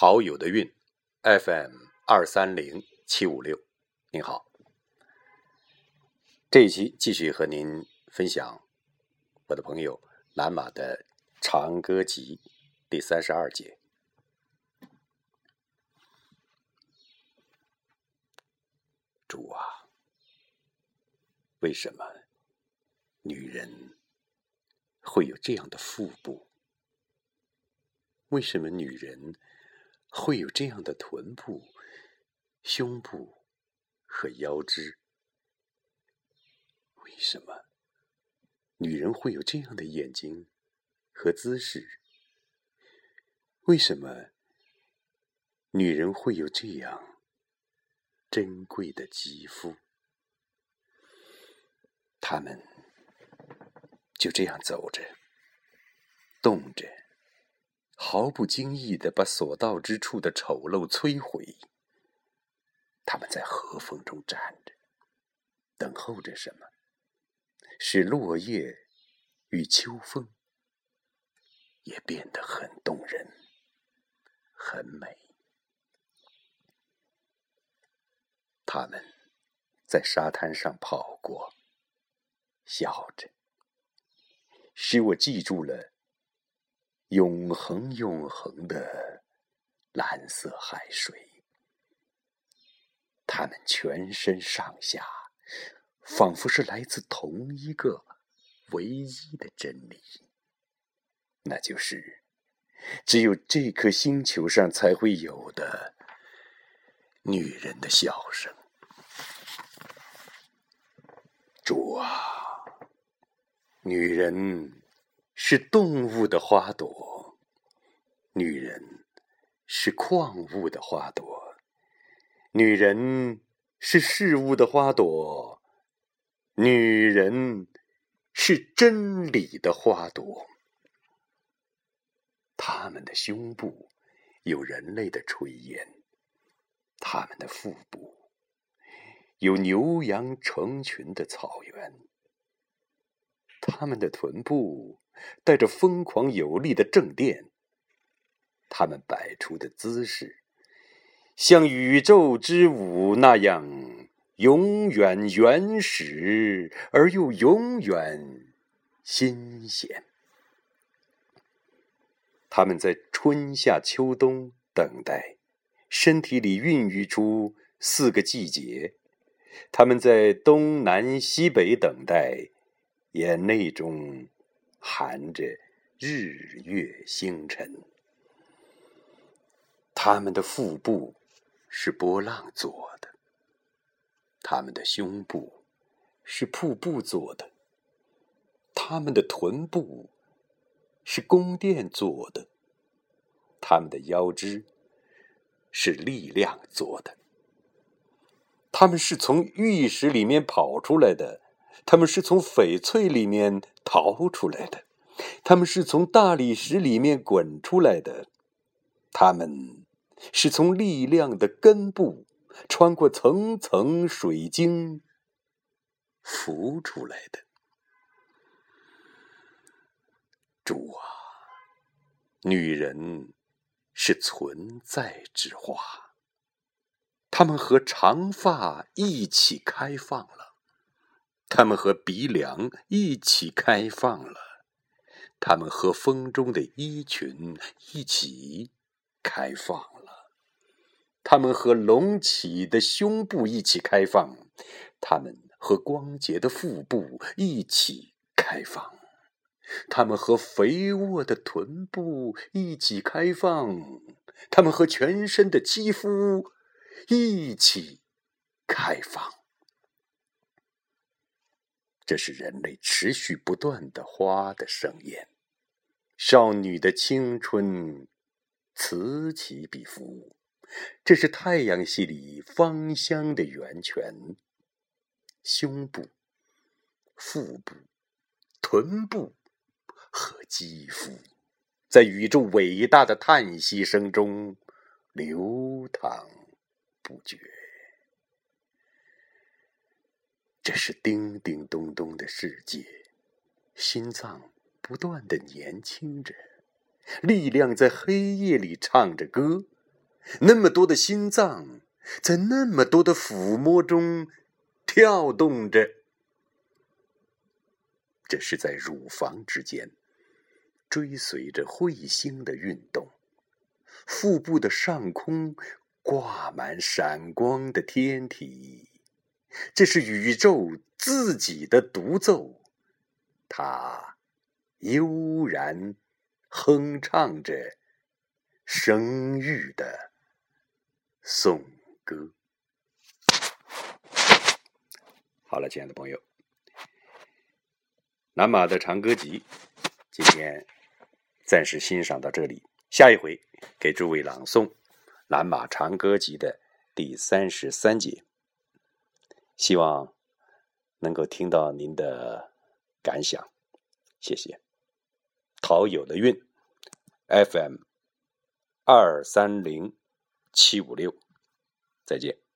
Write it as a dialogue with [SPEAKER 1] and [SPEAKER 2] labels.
[SPEAKER 1] 好友的韵，FM 二三零七五六，您好。这一期继续和您分享我的朋友蓝马的《长歌集》第三十二节。主啊，为什么女人会有这样的腹部？为什么女人？会有这样的臀部、胸部和腰肢？为什么女人会有这样的眼睛和姿势？为什么女人会有这样珍贵的肌肤？她们就这样走着，动着。毫不经意的把所到之处的丑陋摧毁。他们在和风中站着，等候着什么？使落叶与秋风也变得很动人，很美。他们在沙滩上跑过，笑着，使我记住了。永恒永恒的蓝色海水，他们全身上下仿佛是来自同一个唯一的真理，那就是只有这颗星球上才会有的女人的笑声。主啊，女人。是动物的花朵，女人是矿物的花朵，女人是事物的花朵，女人是真理的花朵。他们的胸部有人类的炊烟，他们的腹部有牛羊成群的草原，他们的臀部。带着疯狂有力的正电，他们摆出的姿势，像宇宙之舞那样永远原始而又永远新鲜。他们在春夏秋冬等待，身体里孕育出四个季节；他们在东南西北等待，眼泪中。含着日月星辰，他们的腹部是波浪做的，他们的胸部是瀑布做的，他们的臀部是宫殿做的，他们的腰肢是力量做的，他们是从玉石里面跑出来的。他们是从翡翠里面逃出来的，他们是从大理石里面滚出来的，他们是从力量的根部穿过层层水晶浮出来的。主啊，女人是存在之花，她们和长发一起开放了。他们和鼻梁一起开放了，他们和风中的衣裙一起开放了，他们和隆起的胸部一起开放，他们和光洁的腹部一起开放，他们和肥沃的臀部一起开放，他们和全身的肌肤一起开放。这是人类持续不断的花的盛宴，少女的青春此起彼伏。这是太阳系里芳香的源泉。胸部、腹部、臀部和肌肤，在宇宙伟大的叹息声中流淌不绝。这是叮叮咚咚的世界，心脏不断的年轻着，力量在黑夜里唱着歌，那么多的心脏，在那么多的抚摸中跳动着。这是在乳房之间，追随着彗星的运动。腹部的上空挂满闪光的天体，这是宇宙自己的独奏。它悠然哼唱着生育的颂歌。好了，亲爱的朋友，南马的长歌集，今天暂时欣赏到这里。下一回给诸位朗诵《南马长歌集》的第三十三节，希望能够听到您的感想，谢谢。陶友的运，FM 二三零七五六，再见。